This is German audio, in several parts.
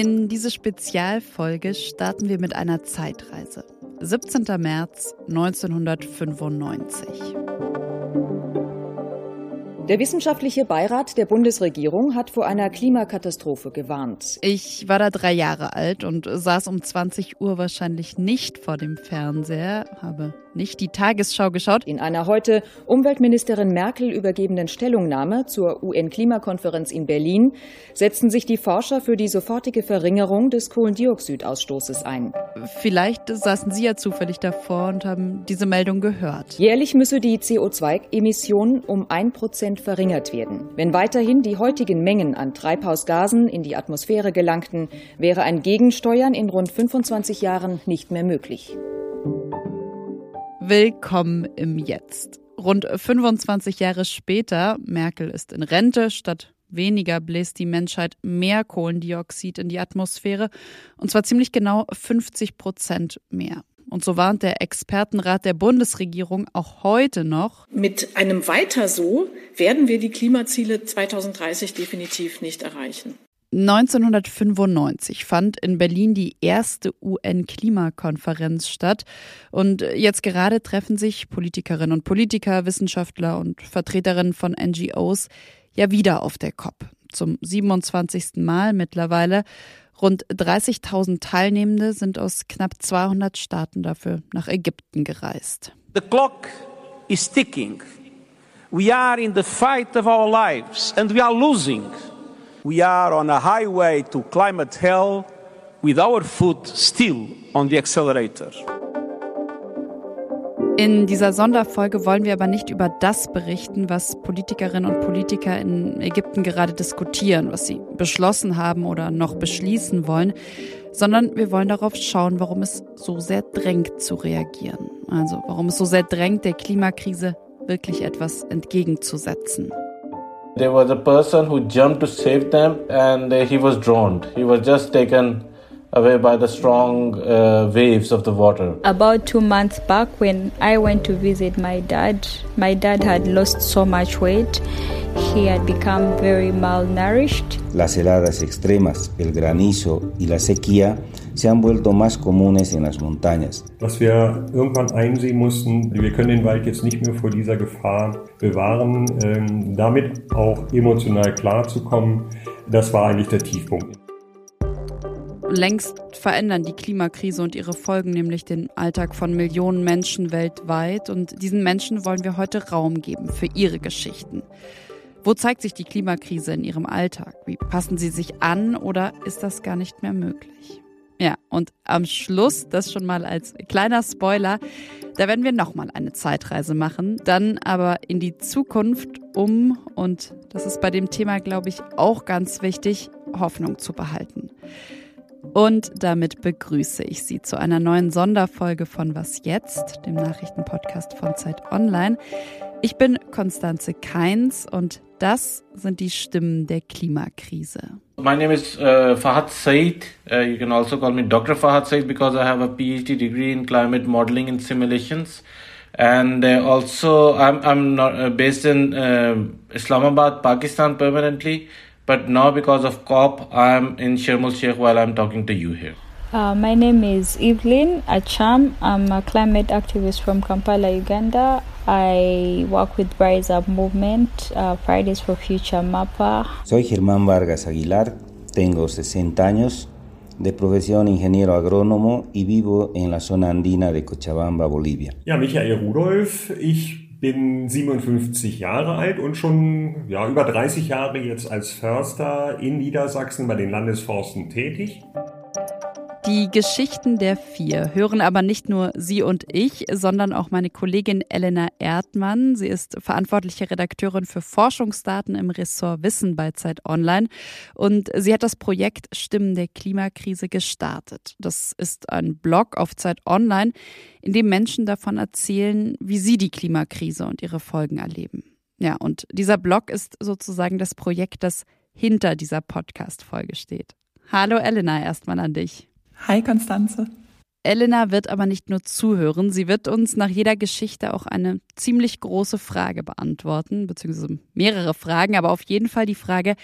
In diese Spezialfolge starten wir mit einer Zeitreise. 17. März 1995. Der wissenschaftliche Beirat der Bundesregierung hat vor einer Klimakatastrophe gewarnt. Ich war da drei Jahre alt und saß um 20 Uhr wahrscheinlich nicht vor dem Fernseher, habe nicht die Tagesschau geschaut. In einer heute Umweltministerin Merkel übergebenen Stellungnahme zur UN-Klimakonferenz in Berlin setzen sich die Forscher für die sofortige Verringerung des Kohlendioxidausstoßes ein. Vielleicht saßen Sie ja zufällig davor und haben diese Meldung gehört. Jährlich müsse die CO2-Emission um ein Prozent verringert werden. Wenn weiterhin die heutigen Mengen an Treibhausgasen in die Atmosphäre gelangten, wäre ein Gegensteuern in rund 25 Jahren nicht mehr möglich. Willkommen im Jetzt. Rund 25 Jahre später, Merkel ist in Rente, statt weniger bläst die Menschheit mehr Kohlendioxid in die Atmosphäre, und zwar ziemlich genau 50 Prozent mehr. Und so warnt der Expertenrat der Bundesregierung auch heute noch. Mit einem Weiter so werden wir die Klimaziele 2030 definitiv nicht erreichen. 1995 fand in Berlin die erste UN-Klimakonferenz statt. Und jetzt gerade treffen sich Politikerinnen und Politiker, Wissenschaftler und Vertreterinnen von NGOs ja wieder auf der COP. Zum 27. Mal mittlerweile. Rund 30.000 Teilnehmende sind aus knapp 200 Staaten dafür nach Ägypten gereist. The clock is ticking. We are in the fight of our lives and we are losing. We are on a highway to climate hell with our foot still on the accelerator. In dieser Sonderfolge wollen wir aber nicht über das berichten, was Politikerinnen und Politiker in Ägypten gerade diskutieren, was sie beschlossen haben oder noch beschließen wollen, sondern wir wollen darauf schauen, warum es so sehr drängt zu reagieren. Also warum es so sehr drängt, der Klimakrise wirklich etwas entgegenzusetzen. There was a person who jumped to save them and uh, he was drowned. He was just taken away by the strong uh, waves of the water. About two months back, when I went to visit my dad, my dad had lost so much weight. He had become very malnourished. Las heladas extremas, el granizo y la sequía se han vuelto más comunes en las montañas. Was wir irgendwann einsehen mussten, wir können den Wald jetzt nicht mehr vor dieser Gefahr bewahren, ähm, damit auch emotional klarzukommen, das war eigentlich der Tiefpunkt. Längst verändern die Klimakrise und ihre Folgen nämlich den Alltag von Millionen Menschen weltweit und diesen Menschen wollen wir heute Raum geben für ihre Geschichten. Wo zeigt sich die Klimakrise in ihrem Alltag? Wie passen sie sich an oder ist das gar nicht mehr möglich? Ja, und am Schluss, das schon mal als kleiner Spoiler, da werden wir nochmal eine Zeitreise machen, dann aber in die Zukunft, um, und das ist bei dem Thema, glaube ich, auch ganz wichtig, Hoffnung zu behalten. Und damit begrüße ich Sie zu einer neuen Sonderfolge von Was jetzt, dem Nachrichtenpodcast von Zeit Online. Ich bin Konstanze Keins und das sind die Stimmen der Klimakrise. My name is uh, Fahad Said. Uh, you can also call me Dr. Fahad Said because I have a PhD degree in climate modeling and simulations. And uh, also, I'm, I'm not, uh, based in uh, Islamabad, Pakistan permanently. But now, because of COP, I'm in Sharm el Sheikh while I'm talking to you here. Uh, my name is Evelyn Acham. I'm a climate activist from Kampala, Uganda. I work with Rise Up Movement, uh, Fridays for Future MAPA. Soy Germán Vargas Aguilar, tengo 60 años, de profesión ingeniero agrónomo y vivo en la zona andina de Cochabamba, Bolivia. Ja, Michael Rudolf, ich bin 57 Jahre alt und schon ja, über 30 Jahre jetzt als Förster in Niedersachsen bei den Landesforsten tätig. Die Geschichten der vier hören aber nicht nur Sie und ich, sondern auch meine Kollegin Elena Erdmann. Sie ist verantwortliche Redakteurin für Forschungsdaten im Ressort Wissen bei Zeit Online und sie hat das Projekt Stimmen der Klimakrise gestartet. Das ist ein Blog auf Zeit Online, in dem Menschen davon erzählen, wie sie die Klimakrise und ihre Folgen erleben. Ja, und dieser Blog ist sozusagen das Projekt, das hinter dieser Podcast-Folge steht. Hallo Elena, erstmal an dich. Hi Konstanze. Elena wird aber nicht nur zuhören, sie wird uns nach jeder Geschichte auch eine ziemlich große Frage beantworten, beziehungsweise mehrere Fragen, aber auf jeden Fall die Frage,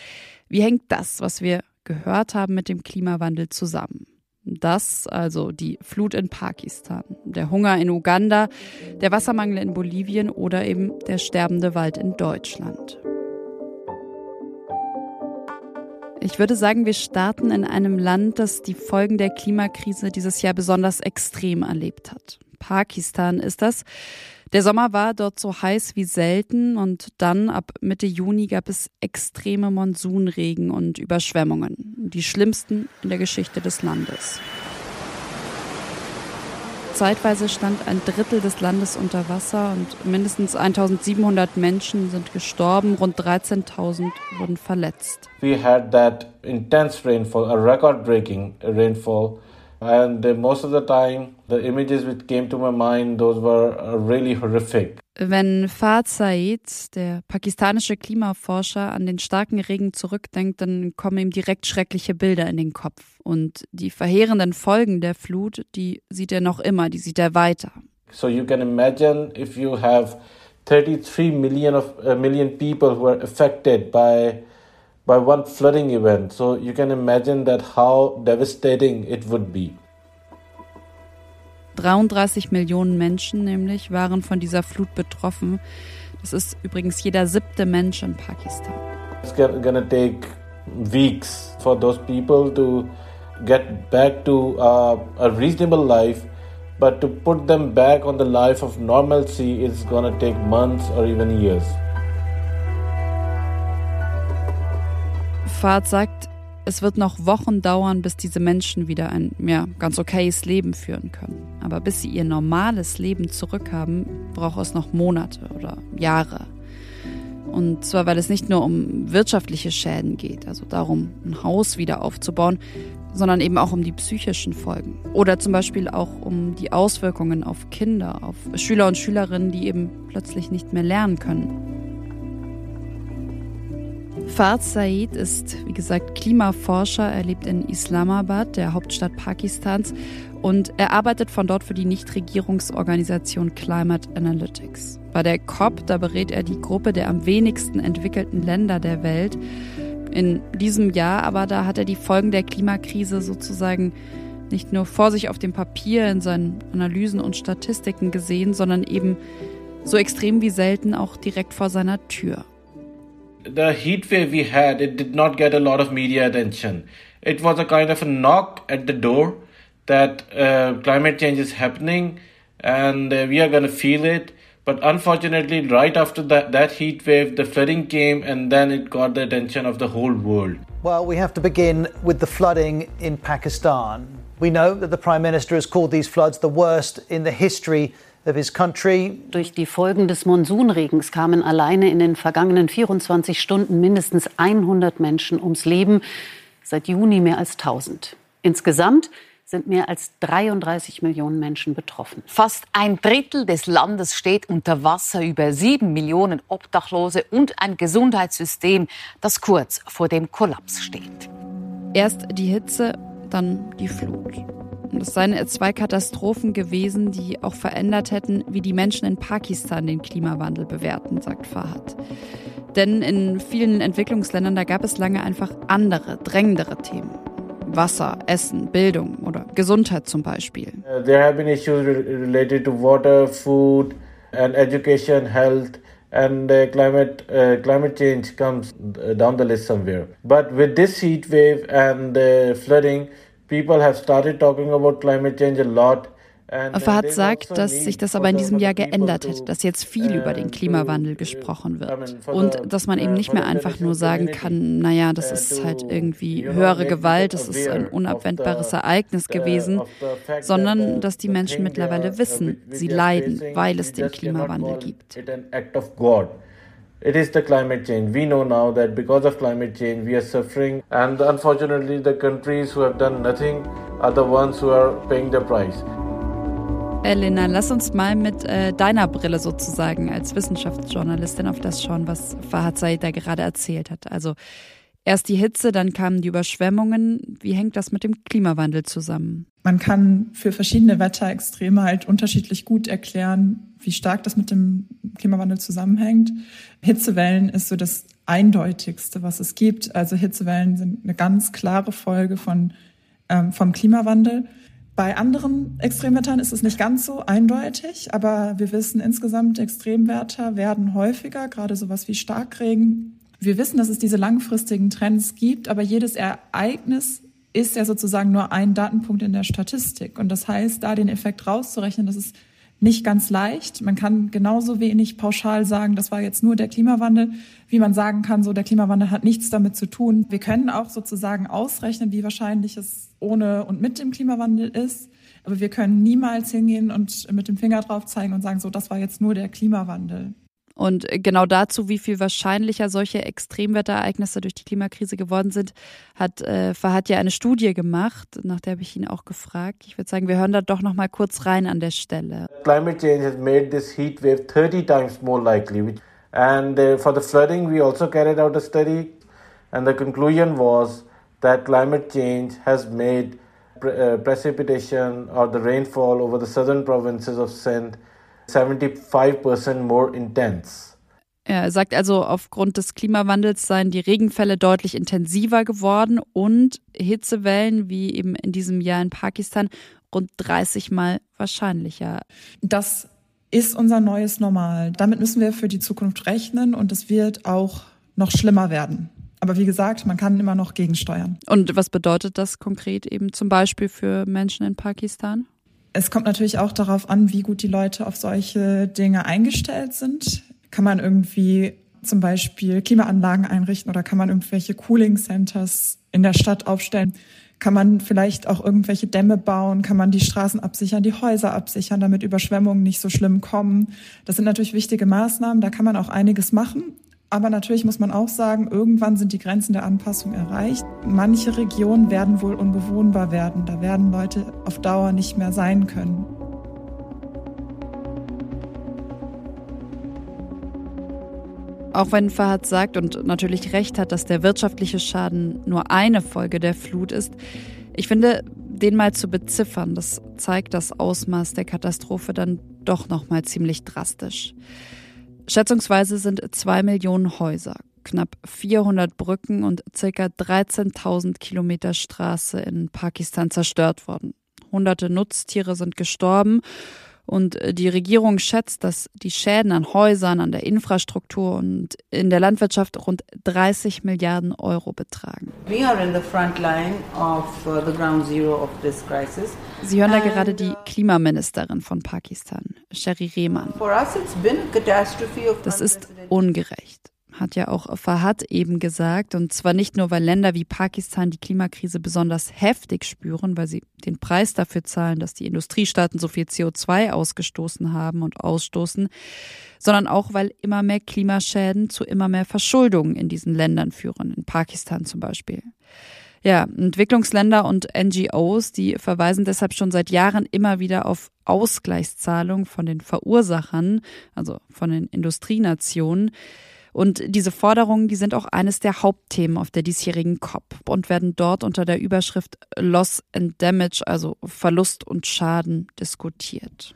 wie hängt das, was wir gehört haben mit dem Klimawandel zusammen. Das, also die Flut in Pakistan, der Hunger in Uganda, der Wassermangel in Bolivien oder eben der sterbende Wald in Deutschland. Ich würde sagen, wir starten in einem Land, das die Folgen der Klimakrise dieses Jahr besonders extrem erlebt hat. Pakistan ist das. Der Sommer war dort so heiß wie selten und dann ab Mitte Juni gab es extreme Monsunregen und Überschwemmungen, die schlimmsten in der Geschichte des Landes. Zeitweise stand ein Drittel des Landes unter Wasser und mindestens 1700 Menschen sind gestorben, rund 13.000 wurden verletzt. We had that intense rainfall, a record-breaking rainfall And most of the time, the images which came to my mind, those were uh, really horrific. Wenn Fahd Said, der pakistanische Klimaforscher, an den starken Regen zurückdenkt, dann kommen ihm direkt schreckliche Bilder in den Kopf. Und die verheerenden Folgen der Flut, die sieht er noch immer, die sieht er weiter. So you can imagine if you have 33 million of uh, million people who are affected by by one flooding event. So you can imagine that how devastating it would be. 33 Millionen Menschen nämlich waren von dieser Flut betroffen. Das ist übrigens jeder siebte Mensch in Pakistan. It's gonna take weeks for those people to get back to uh, a reasonable life, but to put them back on the life of normalcy is gonna take months or even years. Fahrt sagt, es wird noch Wochen dauern, bis diese Menschen wieder ein ja, ganz okayes Leben führen können. Aber bis sie ihr normales Leben zurückhaben, braucht es noch Monate oder Jahre. Und zwar, weil es nicht nur um wirtschaftliche Schäden geht, also darum, ein Haus wieder aufzubauen, sondern eben auch um die psychischen Folgen. Oder zum Beispiel auch um die Auswirkungen auf Kinder, auf Schüler und Schülerinnen, die eben plötzlich nicht mehr lernen können. Fard Said ist, wie gesagt, Klimaforscher. Er lebt in Islamabad, der Hauptstadt Pakistans, und er arbeitet von dort für die Nichtregierungsorganisation Climate Analytics. Bei der COP, da berät er die Gruppe der am wenigsten entwickelten Länder der Welt. In diesem Jahr aber, da hat er die Folgen der Klimakrise sozusagen nicht nur vor sich auf dem Papier in seinen Analysen und Statistiken gesehen, sondern eben so extrem wie selten auch direkt vor seiner Tür. The heat wave we had, it did not get a lot of media attention. It was a kind of a knock at the door that uh, climate change is happening and uh, we are going to feel it. But unfortunately, right after that, that heat wave, the flooding came and then it got the attention of the whole world. Well, we have to begin with the flooding in Pakistan. We know that the Prime Minister has called these floods the worst in the history Durch die Folgen des Monsunregens kamen alleine in den vergangenen 24 Stunden mindestens 100 Menschen ums Leben, seit Juni mehr als 1000. Insgesamt sind mehr als 33 Millionen Menschen betroffen. Fast ein Drittel des Landes steht unter Wasser, über sieben Millionen Obdachlose und ein Gesundheitssystem, das kurz vor dem Kollaps steht. Erst die Hitze, dann die Flut. Und es seien zwei Katastrophen gewesen, die auch verändert hätten, wie die Menschen in Pakistan den Klimawandel bewerten, sagt Fahad. Denn in vielen Entwicklungsländern, da gab es lange einfach andere, drängendere Themen. Wasser, Essen, Bildung oder Gesundheit zum Beispiel. Uh, there have been issues related to water, food and education, health and uh, climate uh, climate change comes uh, down the list somewhere. But with this heat wave and uh, flooding, People have started talking about climate change a lot. Fahad sagt, dass sich das aber in diesem Jahr geändert hat, dass jetzt viel über den Klimawandel gesprochen wird und dass man eben nicht mehr einfach nur sagen kann, naja, das ist halt irgendwie höhere Gewalt, das ist ein unabwendbares Ereignis gewesen, sondern dass die Menschen mittlerweile wissen, sie leiden, weil es den Klimawandel gibt. It is the climate change. We know now that because of climate change, we are suffering, and unfortunately, the countries who have done nothing are the ones who are paying the price. Elena, lass uns mal mit äh, deiner Brille sozusagen als Wissenschaftsjournalistin auf das schauen, was Fahad Said da gerade erzählt hat. Also erst die Hitze, dann kamen die Überschwemmungen. Wie hängt das mit dem Klimawandel zusammen? Man kann für verschiedene Wetterextreme halt unterschiedlich gut erklären, wie stark das mit dem Klimawandel zusammenhängt. Hitzewellen ist so das eindeutigste, was es gibt. Also Hitzewellen sind eine ganz klare Folge von, ähm, vom Klimawandel. Bei anderen Extremwettern ist es nicht ganz so eindeutig, aber wir wissen insgesamt, Extremwetter werden häufiger, gerade sowas wie Starkregen. Wir wissen, dass es diese langfristigen Trends gibt, aber jedes Ereignis ist ja sozusagen nur ein Datenpunkt in der Statistik. Und das heißt, da den Effekt rauszurechnen, das ist nicht ganz leicht. Man kann genauso wenig pauschal sagen, das war jetzt nur der Klimawandel, wie man sagen kann, so der Klimawandel hat nichts damit zu tun. Wir können auch sozusagen ausrechnen, wie wahrscheinlich es ohne und mit dem Klimawandel ist. Aber wir können niemals hingehen und mit dem Finger drauf zeigen und sagen, so, das war jetzt nur der Klimawandel. Und genau dazu, wie viel wahrscheinlicher solche Extremwetterereignisse durch die Klimakrise geworden sind, hat äh, Fahad ja eine Studie gemacht, nach der habe ich ihn auch gefragt. Ich würde sagen, wir hören da doch noch mal kurz rein an der Stelle. Climate change has made this heat wave 30 times more likely. And uh, for the flooding, we also carried out a study, and the conclusion was that climate change has made pre uh, precipitation or the rainfall over the southern provinces of Sindh 75% more intense. Er sagt also, aufgrund des Klimawandels seien die Regenfälle deutlich intensiver geworden und Hitzewellen, wie eben in diesem Jahr in Pakistan, rund 30 Mal wahrscheinlicher. Das ist unser neues Normal. Damit müssen wir für die Zukunft rechnen und es wird auch noch schlimmer werden. Aber wie gesagt, man kann immer noch gegensteuern. Und was bedeutet das konkret eben zum Beispiel für Menschen in Pakistan? Es kommt natürlich auch darauf an, wie gut die Leute auf solche Dinge eingestellt sind. Kann man irgendwie zum Beispiel Klimaanlagen einrichten oder kann man irgendwelche Cooling Centers in der Stadt aufstellen? Kann man vielleicht auch irgendwelche Dämme bauen? Kann man die Straßen absichern, die Häuser absichern, damit Überschwemmungen nicht so schlimm kommen? Das sind natürlich wichtige Maßnahmen. Da kann man auch einiges machen. Aber natürlich muss man auch sagen, irgendwann sind die Grenzen der Anpassung erreicht. Manche Regionen werden wohl unbewohnbar werden. Da werden Leute auf Dauer nicht mehr sein können. Auch wenn Fahad sagt und natürlich recht hat, dass der wirtschaftliche Schaden nur eine Folge der Flut ist, ich finde, den mal zu beziffern, das zeigt das Ausmaß der Katastrophe dann doch noch mal ziemlich drastisch. Schätzungsweise sind zwei Millionen Häuser, knapp 400 Brücken und circa 13.000 Kilometer Straße in Pakistan zerstört worden. Hunderte Nutztiere sind gestorben und die Regierung schätzt, dass die Schäden an Häusern, an der Infrastruktur und in der Landwirtschaft rund 30 Milliarden Euro betragen. Uh, Sie hören da gerade die uh, Klimaministerin von Pakistan, Sherry Rehman. Das ist ungerecht hat ja auch Fahad eben gesagt. Und zwar nicht nur, weil Länder wie Pakistan die Klimakrise besonders heftig spüren, weil sie den Preis dafür zahlen, dass die Industriestaaten so viel CO2 ausgestoßen haben und ausstoßen, sondern auch, weil immer mehr Klimaschäden zu immer mehr Verschuldungen in diesen Ländern führen, in Pakistan zum Beispiel. Ja, Entwicklungsländer und NGOs, die verweisen deshalb schon seit Jahren immer wieder auf Ausgleichszahlungen von den Verursachern, also von den Industrienationen. Und diese Forderungen, die sind auch eines der Hauptthemen auf der diesjährigen COP und werden dort unter der Überschrift Loss and Damage, also Verlust und Schaden, diskutiert.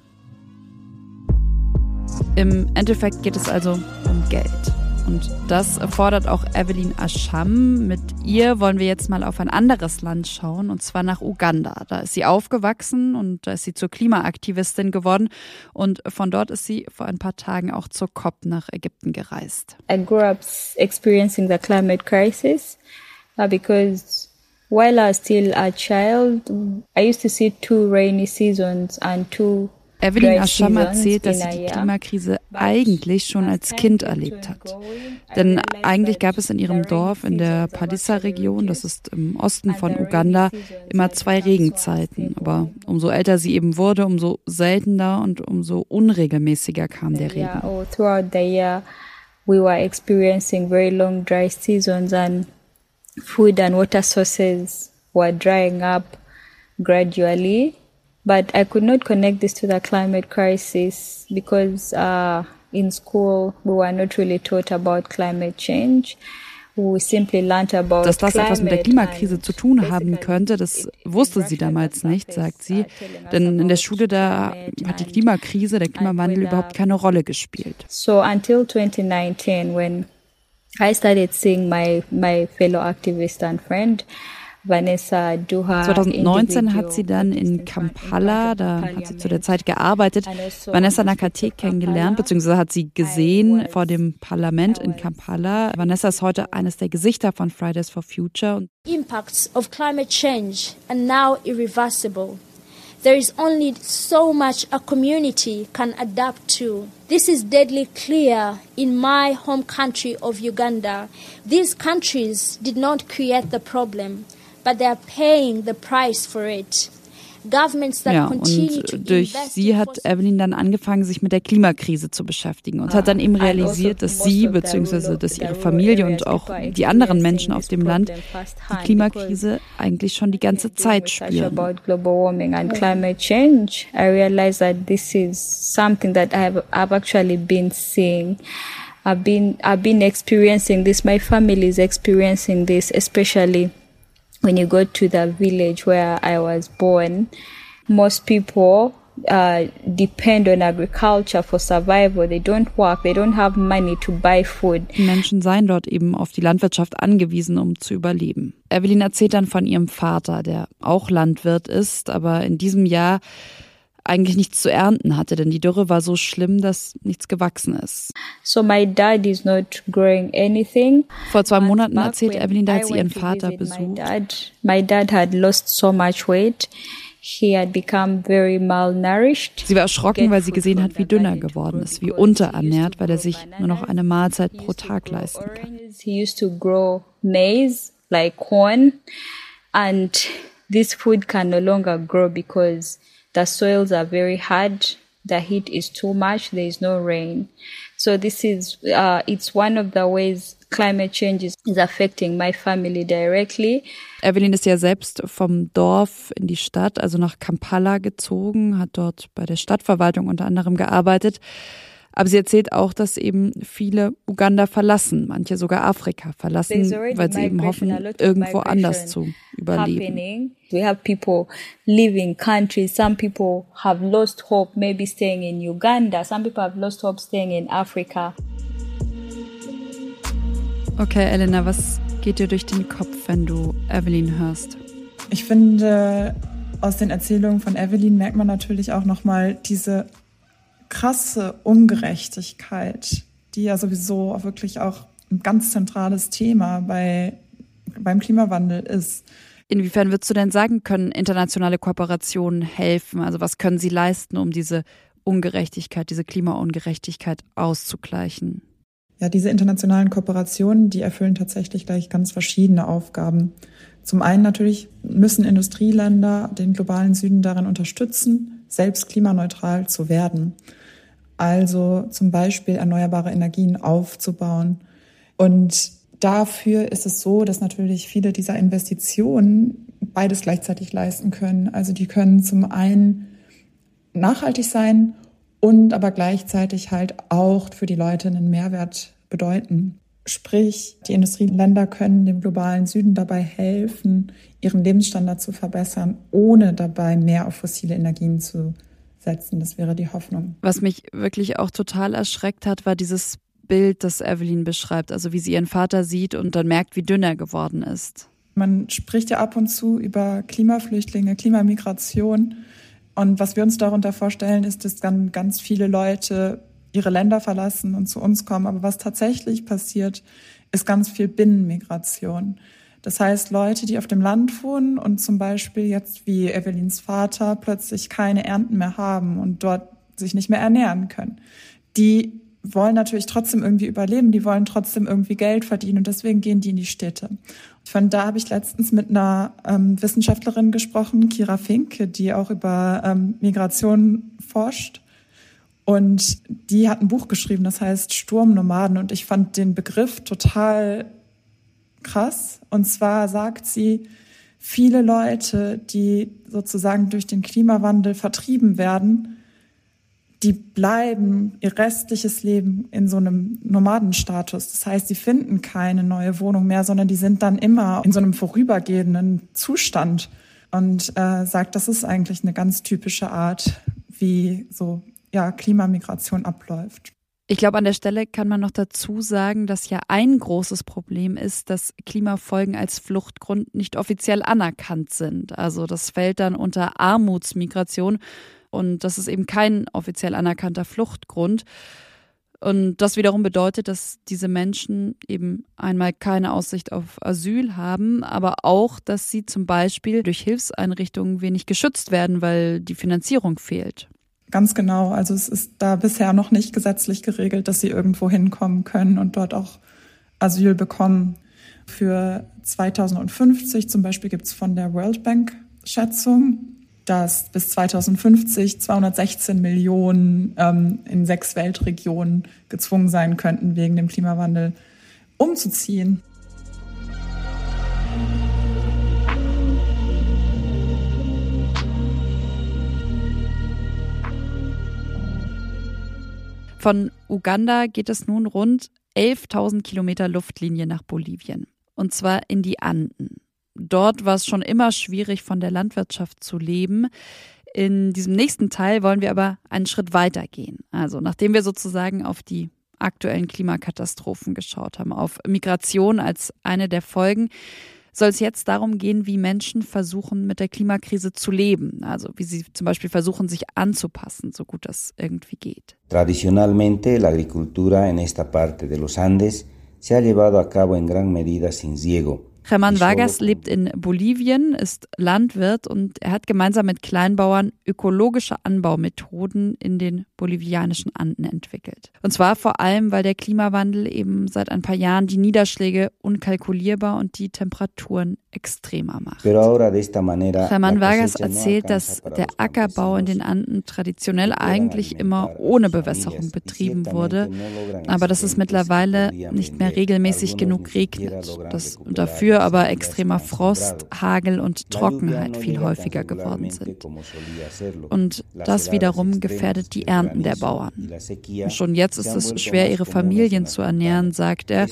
Im Endeffekt geht es also um Geld. Und das erfordert auch Evelyn Ascham. Mit ihr wollen wir jetzt mal auf ein anderes Land schauen, und zwar nach Uganda. Da ist sie aufgewachsen und da ist sie zur Klimaaktivistin geworden. Und von dort ist sie vor ein paar Tagen auch zur COP nach Ägypten gereist. I grew up experiencing the climate crisis uh, because while I was still a child, I used to see two rainy seasons and two Evelyn Ascham erzählt, dass sie die Klimakrise eigentlich schon als Kind erlebt hat. Denn eigentlich gab es in ihrem Dorf in der Padissa-Region, das ist im Osten von Uganda, immer zwei Regenzeiten. Aber umso älter sie eben wurde, umso seltener und umso unregelmäßiger kam der Regen. We were experiencing very long dry seasons and food and water sources were drying up gradually. But I could not connect this to the climate crisis because uh, in school we were not really taught about climate change. Dass das etwas mit der Klimakrise zu tun haben könnte, das wusste sie damals nicht, sagt sie. Denn in der Schule da hat die Klimakrise, der Klimawandel überhaupt keine Rolle gespielt. So until 2019 when I started seeing my, my fellow activist and friend 2019 hat sie dann in Kampala, da hat sie zu der Zeit gearbeitet, Vanessa Nakate kennengelernt, beziehungsweise hat sie gesehen vor dem Parlament in Kampala. Vanessa ist heute eines der Gesichter von Fridays for Future. Impacts of climate change are now irreversible. There is only so much a community can adapt to. This is deadly clear in my home country of Uganda. These countries did not create the problem but they are paying the price for it. Ja, und durch sie hat Evelyn dann angefangen, sich mit der Klimakrise zu beschäftigen und hat dann eben realisiert, dass sie bzw. dass ihre Familie und auch die anderen Menschen auf dem Land die Klimakrise eigentlich schon die ganze Zeit spüren. I've been I've been experiencing this. My family is experiencing this, especially when you go to the village where I was born, most people uh, depend on agriculture for survival. They don't work, they don't have money to buy food. Menschen seien dort eben auf die Landwirtschaft angewiesen, um zu überleben. Evelyn erzählt dann von ihrem Vater, der auch Landwirt ist, aber in diesem Jahr eigentlich nichts zu ernten hatte, denn die Dürre war so schlimm, dass nichts gewachsen ist. So my dad is not growing anything. Vor zwei Monaten erzählt Evelyn, da hat sie ihren Vater besucht. My dad, my dad had lost so much weight. He had become very malnourished. Sie war erschrocken, weil sie gesehen hat, wie dünn er geworden ist, wie unterernährt, weil er sich nur noch eine Mahlzeit pro Tag leisten kann. He used to grow maize like corn and this food can no longer grow because The soils are very hard. The heat is too much. There is no rain. So this is, uh, it's one of the ways climate change is, affecting my family directly. Evelyn ist ja selbst vom Dorf in die Stadt, also nach Kampala gezogen, hat dort bei der Stadtverwaltung unter anderem gearbeitet. Aber sie erzählt auch, dass eben viele Uganda verlassen, manche sogar Afrika verlassen, weil sie eben hoffen, irgendwo anders zu überleben. We have people leaving countries. Some people have lost hope, maybe staying in Uganda. Some people have lost hope staying in Africa. Okay, Elena, was geht dir durch den Kopf, wenn du Evelyn hörst? Ich finde, aus den Erzählungen von Evelyn merkt man natürlich auch nochmal diese krasse Ungerechtigkeit, die ja sowieso wirklich auch ein ganz zentrales Thema bei, beim Klimawandel ist. Inwiefern würdest du denn sagen, können internationale Kooperationen helfen? Also was können sie leisten, um diese Ungerechtigkeit, diese Klimaungerechtigkeit auszugleichen? Ja, diese internationalen Kooperationen, die erfüllen tatsächlich gleich ganz verschiedene Aufgaben. Zum einen natürlich müssen Industrieländer den globalen Süden darin unterstützen, selbst klimaneutral zu werden also zum Beispiel erneuerbare Energien aufzubauen. Und dafür ist es so, dass natürlich viele dieser Investitionen beides gleichzeitig leisten können. Also die können zum einen nachhaltig sein und aber gleichzeitig halt auch für die Leute einen Mehrwert bedeuten. Sprich, die Industrieländer können dem globalen Süden dabei helfen, ihren Lebensstandard zu verbessern, ohne dabei mehr auf fossile Energien zu setzen. Das wäre die Hoffnung. Was mich wirklich auch total erschreckt hat, war dieses Bild, das Evelyn beschreibt, also wie sie ihren Vater sieht und dann merkt, wie dünn er geworden ist. Man spricht ja ab und zu über Klimaflüchtlinge, Klimamigration. Und was wir uns darunter vorstellen, ist, dass dann ganz viele Leute ihre Länder verlassen und zu uns kommen. Aber was tatsächlich passiert, ist ganz viel Binnenmigration. Das heißt, Leute, die auf dem Land wohnen und zum Beispiel jetzt wie Evelyns Vater plötzlich keine Ernten mehr haben und dort sich nicht mehr ernähren können, die wollen natürlich trotzdem irgendwie überleben, die wollen trotzdem irgendwie Geld verdienen und deswegen gehen die in die Städte. Von da habe ich letztens mit einer ähm, Wissenschaftlerin gesprochen, Kira Finke, die auch über ähm, Migration forscht. Und die hat ein Buch geschrieben, das heißt Sturmnomaden. Und ich fand den Begriff total krass. Und zwar sagt sie, viele Leute, die sozusagen durch den Klimawandel vertrieben werden, die bleiben ihr restliches Leben in so einem Nomadenstatus. Das heißt, sie finden keine neue Wohnung mehr, sondern die sind dann immer in so einem vorübergehenden Zustand. Und äh, sagt, das ist eigentlich eine ganz typische Art, wie so ja, Klimamigration abläuft. Ich glaube, an der Stelle kann man noch dazu sagen, dass ja ein großes Problem ist, dass Klimafolgen als Fluchtgrund nicht offiziell anerkannt sind. Also das fällt dann unter Armutsmigration und das ist eben kein offiziell anerkannter Fluchtgrund. Und das wiederum bedeutet, dass diese Menschen eben einmal keine Aussicht auf Asyl haben, aber auch, dass sie zum Beispiel durch Hilfseinrichtungen wenig geschützt werden, weil die Finanzierung fehlt. Ganz genau. Also es ist da bisher noch nicht gesetzlich geregelt, dass sie irgendwo hinkommen können und dort auch Asyl bekommen. Für 2050 zum Beispiel gibt es von der World Bank Schätzung, dass bis 2050 216 Millionen ähm, in sechs Weltregionen gezwungen sein könnten, wegen dem Klimawandel umzuziehen. Von Uganda geht es nun rund 11.000 Kilometer Luftlinie nach Bolivien. Und zwar in die Anden. Dort war es schon immer schwierig, von der Landwirtschaft zu leben. In diesem nächsten Teil wollen wir aber einen Schritt weiter gehen. Also nachdem wir sozusagen auf die aktuellen Klimakatastrophen geschaut haben, auf Migration als eine der Folgen, soll es jetzt darum gehen, wie Menschen versuchen, mit der Klimakrise zu leben. Also wie sie zum Beispiel versuchen, sich anzupassen, so gut das irgendwie geht. Tradicionalmente, la agricultura en esta parte de los Andes se ha llevado a cabo en gran medida sin ciego. German Vargas lebt in Bolivien, ist Landwirt und er hat gemeinsam mit Kleinbauern ökologische Anbaumethoden in den bolivianischen Anden entwickelt. Und zwar vor allem, weil der Klimawandel eben seit ein paar Jahren die Niederschläge unkalkulierbar und die Temperaturen extremer macht. German Vargas erzählt, dass der Ackerbau in den Anden traditionell eigentlich immer ohne Bewässerung betrieben wurde, aber dass es mittlerweile nicht mehr regelmäßig genug regnet. Dass dafür aber extremer Frost, Hagel und Trockenheit viel häufiger geworden sind. Und das wiederum gefährdet die Ernten der Bauern. Schon jetzt ist es schwer, ihre Familien zu ernähren, sagt er.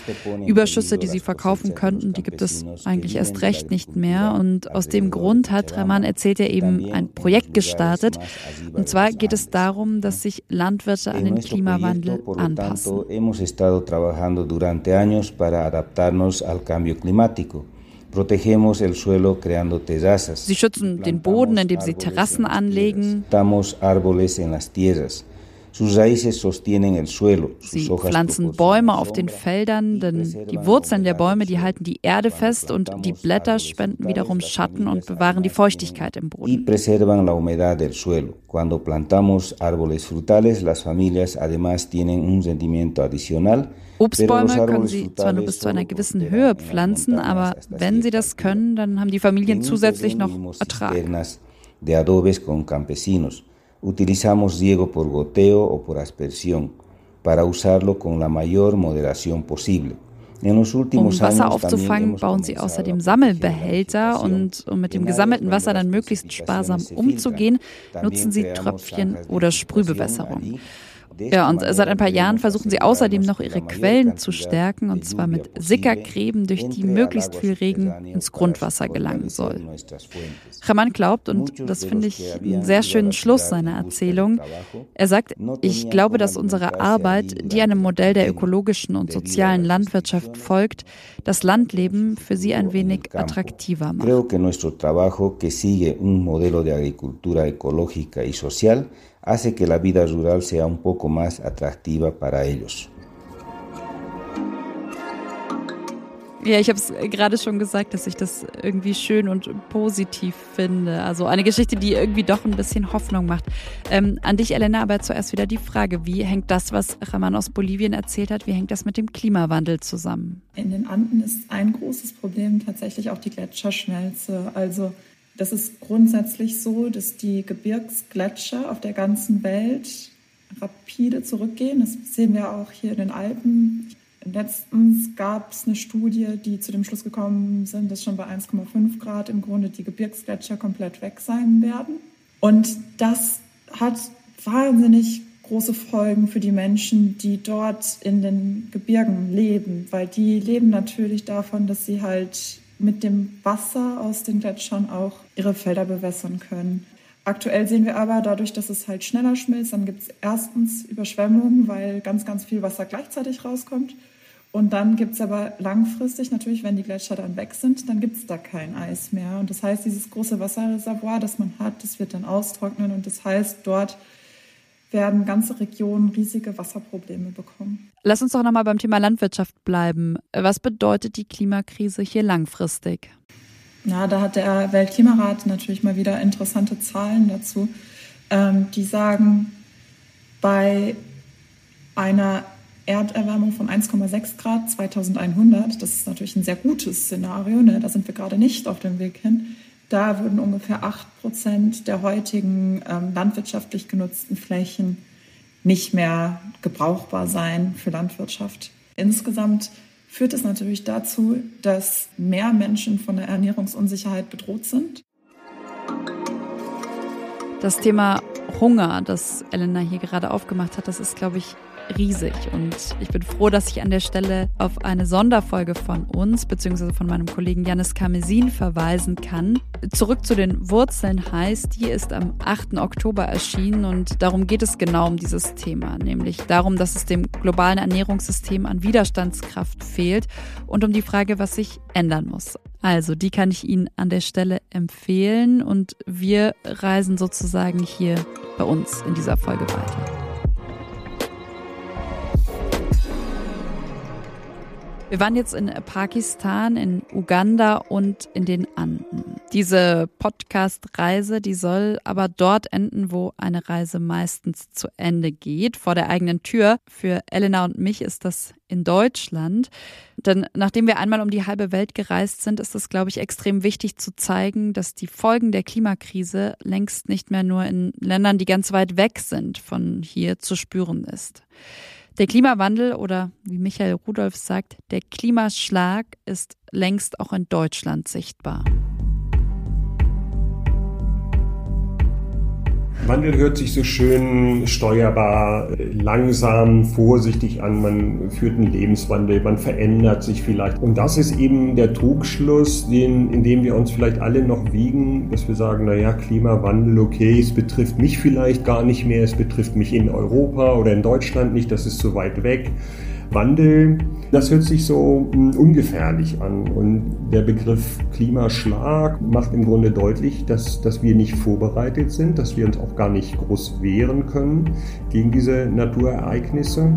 Überschüsse, die sie verkaufen könnten, die gibt es eigentlich erst recht nicht mehr. Und aus dem Grund hat Rahman, erzählt er eben, ein Projekt gestartet. Und zwar geht es darum, dass sich Landwirte an den Klimawandel anpassen. Sie schützen den Boden, indem sie Terrassen anlegen. Sie pflanzen Bäume auf den Feldern, denn die Wurzeln der Bäume, die halten die Erde fest und die Blätter spenden wiederum Schatten und bewahren die Feuchtigkeit im Boden. Cuando plantamos árboles frutales, las familias además tienen un sentimiento adicional Obstbäume können sie zwar nur bis zu einer gewissen Höhe pflanzen, aber wenn sie das können, dann haben die Familien zusätzlich noch Ertrag. De adobes con campesinos. Utilizamos riego por goteo o por aspersión para usarlo con la mayor moderación posible. Um Wasser aufzufangen, bauen sie außerdem Sammelbehälter und um mit dem gesammelten Wasser dann möglichst sparsam umzugehen, nutzen sie Tröpfchen oder Sprühbewässerung. Ja, und seit ein paar Jahren versuchen sie außerdem noch ihre Quellen zu stärken, und zwar mit Sickergräben, durch die möglichst viel Regen ins Grundwasser gelangen soll. Raman glaubt, und das finde ich einen sehr schönen Schluss seiner Erzählung, er sagt, ich glaube, dass unsere Arbeit, die einem Modell der ökologischen und sozialen Landwirtschaft folgt, das Landleben für sie ein wenig attraktiver macht. Hace que la vida rural sea un poco más atractiva para ellos. Ja, ich habe es gerade schon gesagt, dass ich das irgendwie schön und positiv finde. Also eine Geschichte, die irgendwie doch ein bisschen Hoffnung macht. Ähm, an dich, Elena, aber zuerst wieder die Frage, wie hängt das, was Raman aus Bolivien erzählt hat, wie hängt das mit dem Klimawandel zusammen? In den Anden ist ein großes Problem tatsächlich auch die Gletscherschmelze. Also das ist grundsätzlich so, dass die Gebirgsgletscher auf der ganzen Welt rapide zurückgehen. Das sehen wir auch hier in den Alpen. Letztens gab es eine Studie, die zu dem Schluss gekommen sind, dass schon bei 1,5 Grad im Grunde die Gebirgsgletscher komplett weg sein werden. Und das hat wahnsinnig große Folgen für die Menschen, die dort in den Gebirgen leben, weil die leben natürlich davon, dass sie halt mit dem Wasser aus den Gletschern auch ihre Felder bewässern können. Aktuell sehen wir aber dadurch, dass es halt schneller schmilzt, dann gibt es erstens Überschwemmungen, weil ganz, ganz viel Wasser gleichzeitig rauskommt. Und dann gibt es aber langfristig natürlich, wenn die Gletscher dann weg sind, dann gibt es da kein Eis mehr. Und das heißt, dieses große Wasserreservoir, das man hat, das wird dann austrocknen. Und das heißt, dort werden ganze Regionen riesige Wasserprobleme bekommen. Lass uns doch nochmal beim Thema Landwirtschaft bleiben. Was bedeutet die Klimakrise hier langfristig? Ja, da hat der Weltklimarat natürlich mal wieder interessante Zahlen dazu. Ähm, die sagen, bei einer Erderwärmung von 1,6 Grad 2100, das ist natürlich ein sehr gutes Szenario, ne? da sind wir gerade nicht auf dem Weg hin, da würden ungefähr 8 Prozent der heutigen ähm, landwirtschaftlich genutzten Flächen nicht mehr gebrauchbar sein für Landwirtschaft. Insgesamt führt es natürlich dazu, dass mehr Menschen von der Ernährungsunsicherheit bedroht sind. Das Thema Hunger, das Elena hier gerade aufgemacht hat, das ist, glaube ich, riesig. Und ich bin froh, dass ich an der Stelle auf eine Sonderfolge von uns, beziehungsweise von meinem Kollegen Janis Kamesin verweisen kann. Zurück zu den Wurzeln heißt, die ist am 8. Oktober erschienen und darum geht es genau um dieses Thema, nämlich darum, dass es dem globalen Ernährungssystem an Widerstandskraft fehlt und um die Frage, was sich ändern muss. Also, die kann ich Ihnen an der Stelle empfehlen und wir reisen sozusagen hier bei uns in dieser Folge weiter. Wir waren jetzt in Pakistan, in Uganda und in den Anden. Diese Podcast-Reise, die soll aber dort enden, wo eine Reise meistens zu Ende geht, vor der eigenen Tür. Für Elena und mich ist das in Deutschland. Denn nachdem wir einmal um die halbe Welt gereist sind, ist es, glaube ich, extrem wichtig zu zeigen, dass die Folgen der Klimakrise längst nicht mehr nur in Ländern, die ganz weit weg sind, von hier zu spüren ist. Der Klimawandel oder wie Michael Rudolph sagt, der Klimaschlag ist längst auch in Deutschland sichtbar. Wandel hört sich so schön steuerbar, langsam, vorsichtig an. Man führt einen Lebenswandel, man verändert sich vielleicht. Und das ist eben der Trugschluss, den, in dem wir uns vielleicht alle noch wiegen, dass wir sagen, naja, Klimawandel, okay, es betrifft mich vielleicht gar nicht mehr, es betrifft mich in Europa oder in Deutschland nicht, das ist zu weit weg. Wandel, das hört sich so hm, ungefährlich an. Und der Begriff Klimaschlag macht im Grunde deutlich, dass, dass wir nicht vorbereitet sind, dass wir uns auch gar nicht groß wehren können gegen diese Naturereignisse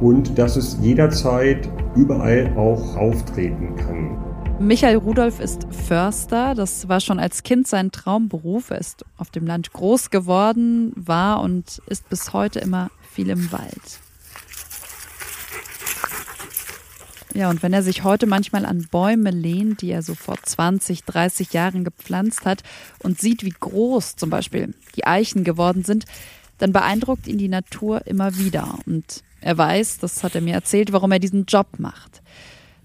und dass es jederzeit überall auch auftreten kann. Michael Rudolph ist Förster. Das war schon als Kind sein Traumberuf. Er ist auf dem Land groß geworden, war und ist bis heute immer viel im Wald. Ja, und wenn er sich heute manchmal an Bäume lehnt, die er so vor 20, 30 Jahren gepflanzt hat und sieht, wie groß zum Beispiel die Eichen geworden sind, dann beeindruckt ihn die Natur immer wieder. Und er weiß, das hat er mir erzählt, warum er diesen Job macht.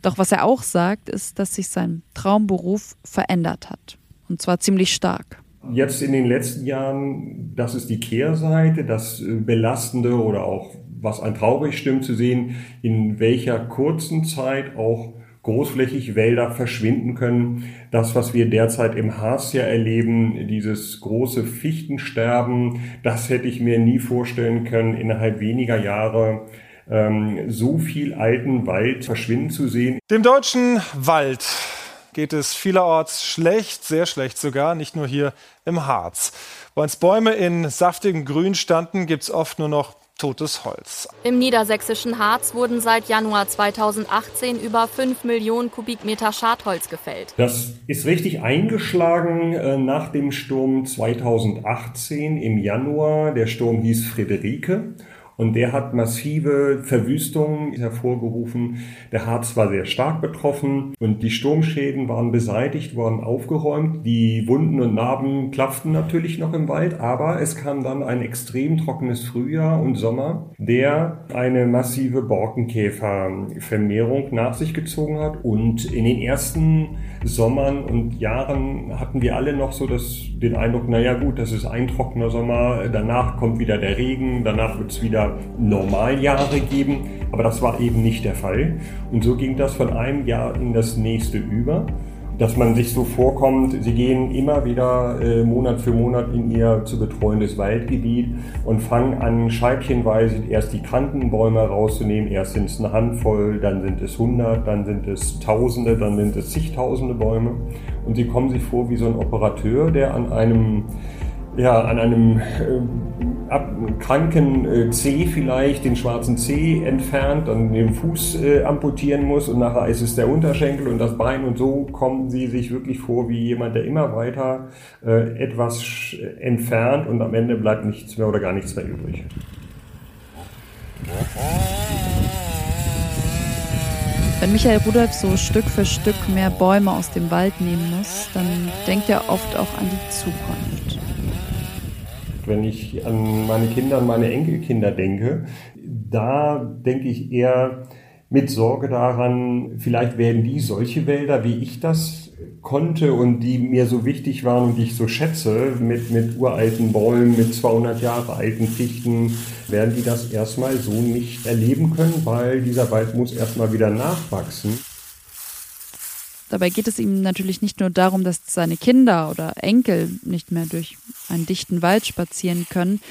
Doch was er auch sagt, ist, dass sich sein Traumberuf verändert hat. Und zwar ziemlich stark. Jetzt in den letzten Jahren, das ist die Kehrseite, das Belastende oder auch was ein traurig stimmt zu sehen, in welcher kurzen Zeit auch großflächig Wälder verschwinden können. Das, was wir derzeit im Harz ja erleben, dieses große Fichtensterben, das hätte ich mir nie vorstellen können, innerhalb weniger Jahre ähm, so viel alten Wald verschwinden zu sehen. Dem deutschen Wald geht es vielerorts schlecht, sehr schlecht sogar, nicht nur hier im Harz. Wo einst Bäume in saftigem Grün standen, gibt es oft nur noch totes Holz. Im niedersächsischen Harz wurden seit Januar 2018 über 5 Millionen Kubikmeter Schadholz gefällt. Das ist richtig eingeschlagen äh, nach dem Sturm 2018 im Januar. Der Sturm hieß Friederike. Und der hat massive Verwüstungen hervorgerufen. Der Harz war sehr stark betroffen und die Sturmschäden waren beseitigt worden, aufgeräumt. Die Wunden und Narben klafften natürlich noch im Wald, aber es kam dann ein extrem trockenes Frühjahr und Sommer, der eine massive Borkenkäfervermehrung nach sich gezogen hat. Und in den ersten Sommern und Jahren hatten wir alle noch so das, den Eindruck, naja gut, das ist ein trockener Sommer, danach kommt wieder der Regen, danach wird es wieder Normaljahre geben, aber das war eben nicht der Fall. Und so ging das von einem Jahr in das nächste über. Dass man sich so vorkommt, sie gehen immer wieder äh, Monat für Monat in ihr zu betreuendes Waldgebiet und fangen an, scheibchenweise erst die kranken Bäume rauszunehmen. Erst sind es eine Handvoll, dann sind es hundert, dann sind es Tausende, dann sind es zigtausende Bäume. Und sie kommen sich vor wie so ein Operateur, der an einem ja, an einem äh, ab, kranken äh, Zeh vielleicht den schwarzen Zeh entfernt, dann den Fuß äh, amputieren muss und nachher ist es der Unterschenkel und das Bein und so kommen sie sich wirklich vor wie jemand, der immer weiter äh, etwas entfernt und am Ende bleibt nichts mehr oder gar nichts mehr übrig. Wenn Michael Rudolph so Stück für Stück mehr Bäume aus dem Wald nehmen muss, dann denkt er oft auch an die Zukunft. Wenn ich an meine Kinder, an meine Enkelkinder denke, da denke ich eher mit Sorge daran, vielleicht werden die solche Wälder, wie ich das konnte und die mir so wichtig waren und die ich so schätze, mit, mit uralten Bäumen, mit 200 Jahre alten Fichten, werden die das erstmal so nicht erleben können, weil dieser Wald muss erstmal wieder nachwachsen. Dabei geht es ihm natürlich nicht nur darum, dass seine Kinder oder Enkel nicht mehr durch einen dichten Wald spazieren können,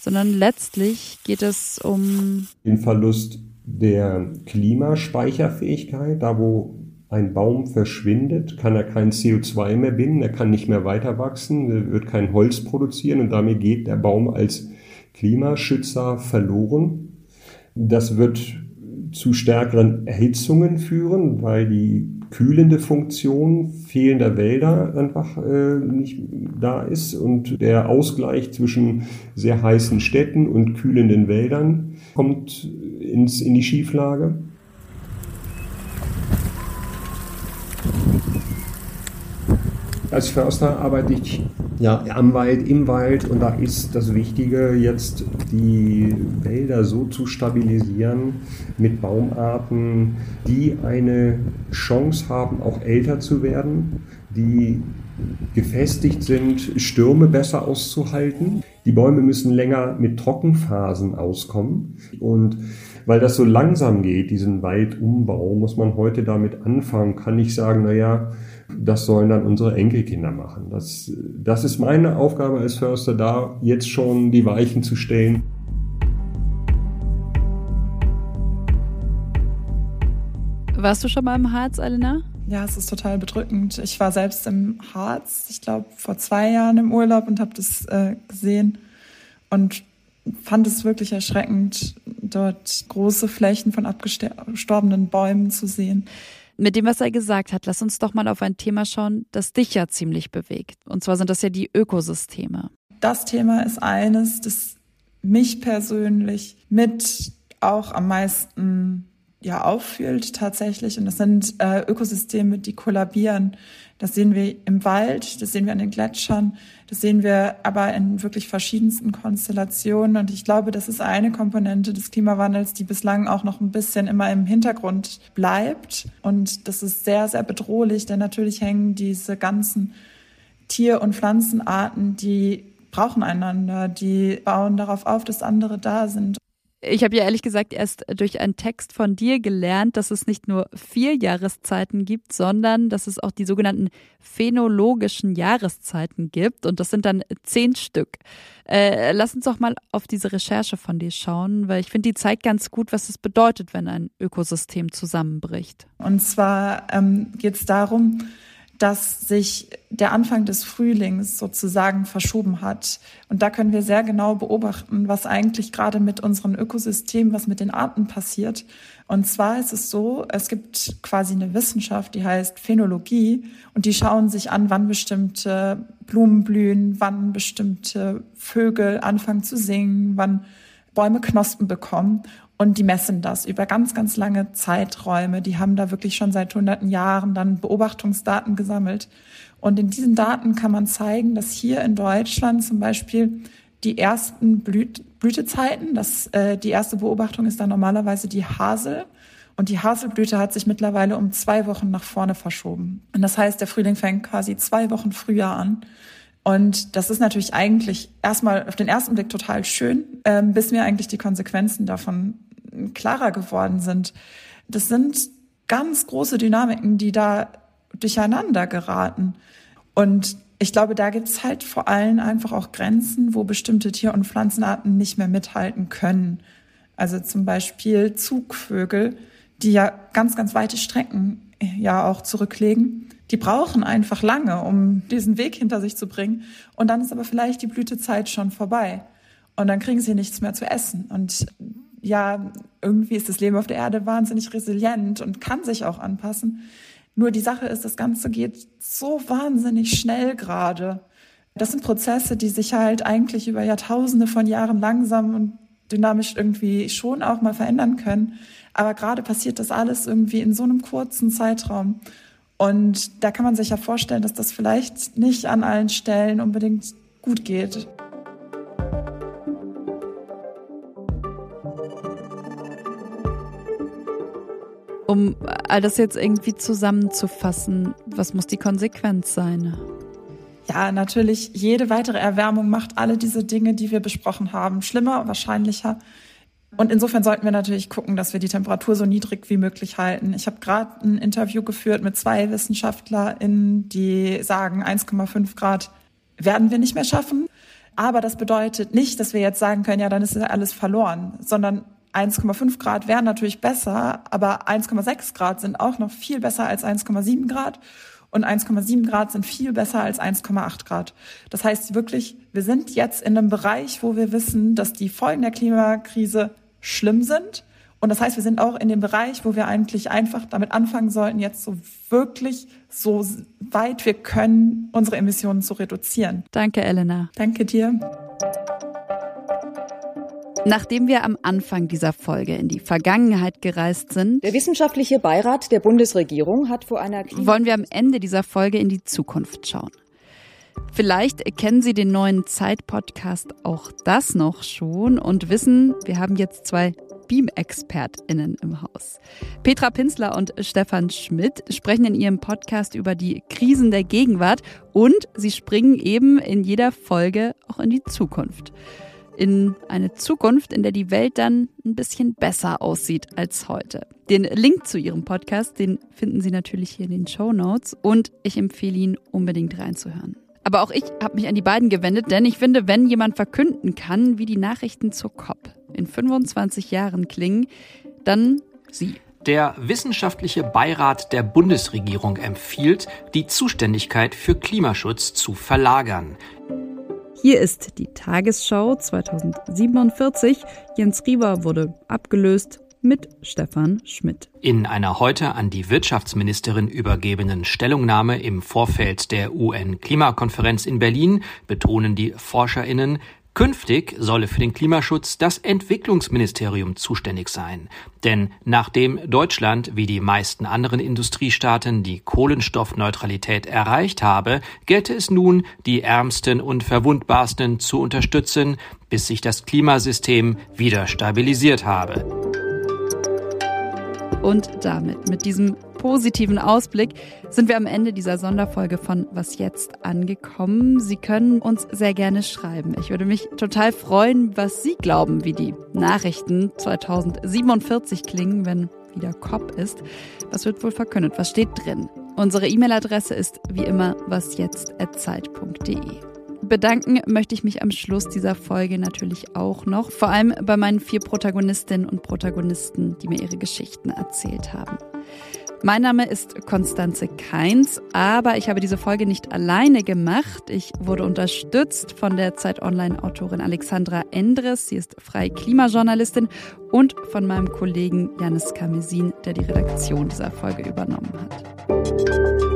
sondern letztlich geht es um den Verlust der Klimaspeicherfähigkeit. Da, wo ein Baum verschwindet, kann er kein CO2 mehr binden, er kann nicht mehr weiter wachsen, er wird kein Holz produzieren und damit geht der Baum als Klimaschützer verloren. Das wird zu stärkeren Erhitzungen führen, weil die kühlende Funktion fehlender Wälder einfach äh, nicht da ist und der Ausgleich zwischen sehr heißen Städten und kühlenden Wäldern kommt ins, in die Schieflage. Als Förster arbeite ich ja, am Wald, im Wald und da ist das Wichtige jetzt die Wälder so zu stabilisieren mit Baumarten, die eine Chance haben, auch älter zu werden, die gefestigt sind, Stürme besser auszuhalten. Die Bäume müssen länger mit Trockenphasen auskommen und weil das so langsam geht, diesen Waldumbau, muss man heute damit anfangen, kann ich sagen, naja, das sollen dann unsere Enkelkinder machen. Das, das ist meine Aufgabe als Förster, da jetzt schon die Weichen zu stellen. Warst du schon mal im Harz, Elena? Ja, es ist total bedrückend. Ich war selbst im Harz, ich glaube, vor zwei Jahren im Urlaub und habe das äh, gesehen und fand es wirklich erschreckend, dort große Flächen von abgestorbenen Bäumen zu sehen. Mit dem, was er gesagt hat, lass uns doch mal auf ein Thema schauen, das dich ja ziemlich bewegt. Und zwar sind das ja die Ökosysteme. Das Thema ist eines, das mich persönlich mit auch am meisten ja auffühlt tatsächlich. Und das sind äh, Ökosysteme, die kollabieren. Das sehen wir im Wald, das sehen wir an den Gletschern, das sehen wir aber in wirklich verschiedensten Konstellationen. Und ich glaube, das ist eine Komponente des Klimawandels, die bislang auch noch ein bisschen immer im Hintergrund bleibt. Und das ist sehr, sehr bedrohlich, denn natürlich hängen diese ganzen Tier- und Pflanzenarten, die brauchen einander, die bauen darauf auf, dass andere da sind. Ich habe ja ehrlich gesagt erst durch einen Text von dir gelernt, dass es nicht nur vier Jahreszeiten gibt, sondern dass es auch die sogenannten phänologischen Jahreszeiten gibt. Und das sind dann zehn Stück. Äh, lass uns doch mal auf diese Recherche von dir schauen, weil ich finde, die zeigt ganz gut, was es bedeutet, wenn ein Ökosystem zusammenbricht. Und zwar ähm, geht es darum, dass sich der Anfang des Frühlings sozusagen verschoben hat. Und da können wir sehr genau beobachten, was eigentlich gerade mit unseren Ökosystemen, was mit den Arten passiert. Und zwar ist es so, es gibt quasi eine Wissenschaft, die heißt Phänologie, und die schauen sich an, wann bestimmte Blumen blühen, wann bestimmte Vögel anfangen zu singen, wann Bäume Knospen bekommen. Und die messen das über ganz, ganz lange Zeiträume. Die haben da wirklich schon seit hunderten Jahren dann Beobachtungsdaten gesammelt. Und in diesen Daten kann man zeigen, dass hier in Deutschland zum Beispiel die ersten Blüt Blütezeiten, das, äh, die erste Beobachtung ist dann normalerweise die Hasel. Und die Haselblüte hat sich mittlerweile um zwei Wochen nach vorne verschoben. Und das heißt, der Frühling fängt quasi zwei Wochen früher an. Und das ist natürlich eigentlich erstmal auf den ersten Blick total schön, ähm, bis mir eigentlich die Konsequenzen davon klarer geworden sind. Das sind ganz große Dynamiken, die da durcheinander geraten. Und ich glaube, da gibt es halt vor allem einfach auch Grenzen, wo bestimmte Tier- und Pflanzenarten nicht mehr mithalten können. Also zum Beispiel Zugvögel, die ja ganz, ganz weite Strecken ja auch zurücklegen. Die brauchen einfach lange, um diesen Weg hinter sich zu bringen. Und dann ist aber vielleicht die Blütezeit schon vorbei. Und dann kriegen sie nichts mehr zu essen. Und ja, irgendwie ist das Leben auf der Erde wahnsinnig resilient und kann sich auch anpassen. Nur die Sache ist, das Ganze geht so wahnsinnig schnell gerade. Das sind Prozesse, die sich halt eigentlich über Jahrtausende von Jahren langsam und dynamisch irgendwie schon auch mal verändern können. Aber gerade passiert das alles irgendwie in so einem kurzen Zeitraum. Und da kann man sich ja vorstellen, dass das vielleicht nicht an allen Stellen unbedingt gut geht. Um all das jetzt irgendwie zusammenzufassen, was muss die Konsequenz sein? Ja, natürlich, jede weitere Erwärmung macht alle diese Dinge, die wir besprochen haben, schlimmer, wahrscheinlicher. Und insofern sollten wir natürlich gucken, dass wir die Temperatur so niedrig wie möglich halten. Ich habe gerade ein Interview geführt mit zwei WissenschaftlerInnen, die sagen, 1,5 Grad werden wir nicht mehr schaffen. Aber das bedeutet nicht, dass wir jetzt sagen können, ja, dann ist alles verloren, sondern 1,5 Grad wären natürlich besser, aber 1,6 Grad sind auch noch viel besser als 1,7 Grad und 1,7 Grad sind viel besser als 1,8 Grad. Das heißt wirklich, wir sind jetzt in einem Bereich, wo wir wissen, dass die Folgen der Klimakrise schlimm sind. Und das heißt, wir sind auch in dem Bereich, wo wir eigentlich einfach damit anfangen sollten, jetzt so wirklich so weit wir können, unsere Emissionen zu reduzieren. Danke, Elena. Danke dir. Nachdem wir am Anfang dieser Folge in die Vergangenheit gereist sind, der wissenschaftliche Beirat der Bundesregierung hat vor einer Klima wollen wir am Ende dieser Folge in die Zukunft schauen. Vielleicht kennen Sie den neuen Zeit-Podcast auch das noch schon und wissen, wir haben jetzt zwei Beam-ExpertInnen im Haus. Petra Pinsler und Stefan Schmidt sprechen in ihrem Podcast über die Krisen der Gegenwart und sie springen eben in jeder Folge auch in die Zukunft in eine Zukunft, in der die Welt dann ein bisschen besser aussieht als heute. Den Link zu ihrem Podcast, den finden Sie natürlich hier in den Show Notes und ich empfehle ihn unbedingt reinzuhören. Aber auch ich habe mich an die beiden gewendet, denn ich finde, wenn jemand verkünden kann, wie die Nachrichten zur COP in 25 Jahren klingen, dann sie. Der wissenschaftliche Beirat der Bundesregierung empfiehlt, die Zuständigkeit für Klimaschutz zu verlagern. Hier ist die Tagesschau 2047. Jens Rieber wurde abgelöst mit Stefan Schmidt. In einer heute an die Wirtschaftsministerin übergebenen Stellungnahme im Vorfeld der UN-Klimakonferenz in Berlin betonen die Forscherinnen, Künftig solle für den Klimaschutz das Entwicklungsministerium zuständig sein. Denn nachdem Deutschland wie die meisten anderen Industriestaaten die Kohlenstoffneutralität erreicht habe, gelte es nun, die Ärmsten und Verwundbarsten zu unterstützen, bis sich das Klimasystem wieder stabilisiert habe. Und damit, mit diesem positiven Ausblick, sind wir am Ende dieser Sonderfolge von Was jetzt angekommen. Sie können uns sehr gerne schreiben. Ich würde mich total freuen, was Sie glauben, wie die Nachrichten 2047 klingen, wenn wieder COP ist. Was wird wohl verkündet? Was steht drin? Unsere E-Mail-Adresse ist wie immer wasjetzt.zeit.de. Bedanken möchte ich mich am Schluss dieser Folge natürlich auch noch, vor allem bei meinen vier Protagonistinnen und Protagonisten, die mir ihre Geschichten erzählt haben. Mein Name ist Konstanze Keins, aber ich habe diese Folge nicht alleine gemacht. Ich wurde unterstützt von der Zeit Online-Autorin Alexandra Endres, sie ist freie Klimajournalistin, und von meinem Kollegen Janis Kamesin, der die Redaktion dieser Folge übernommen hat.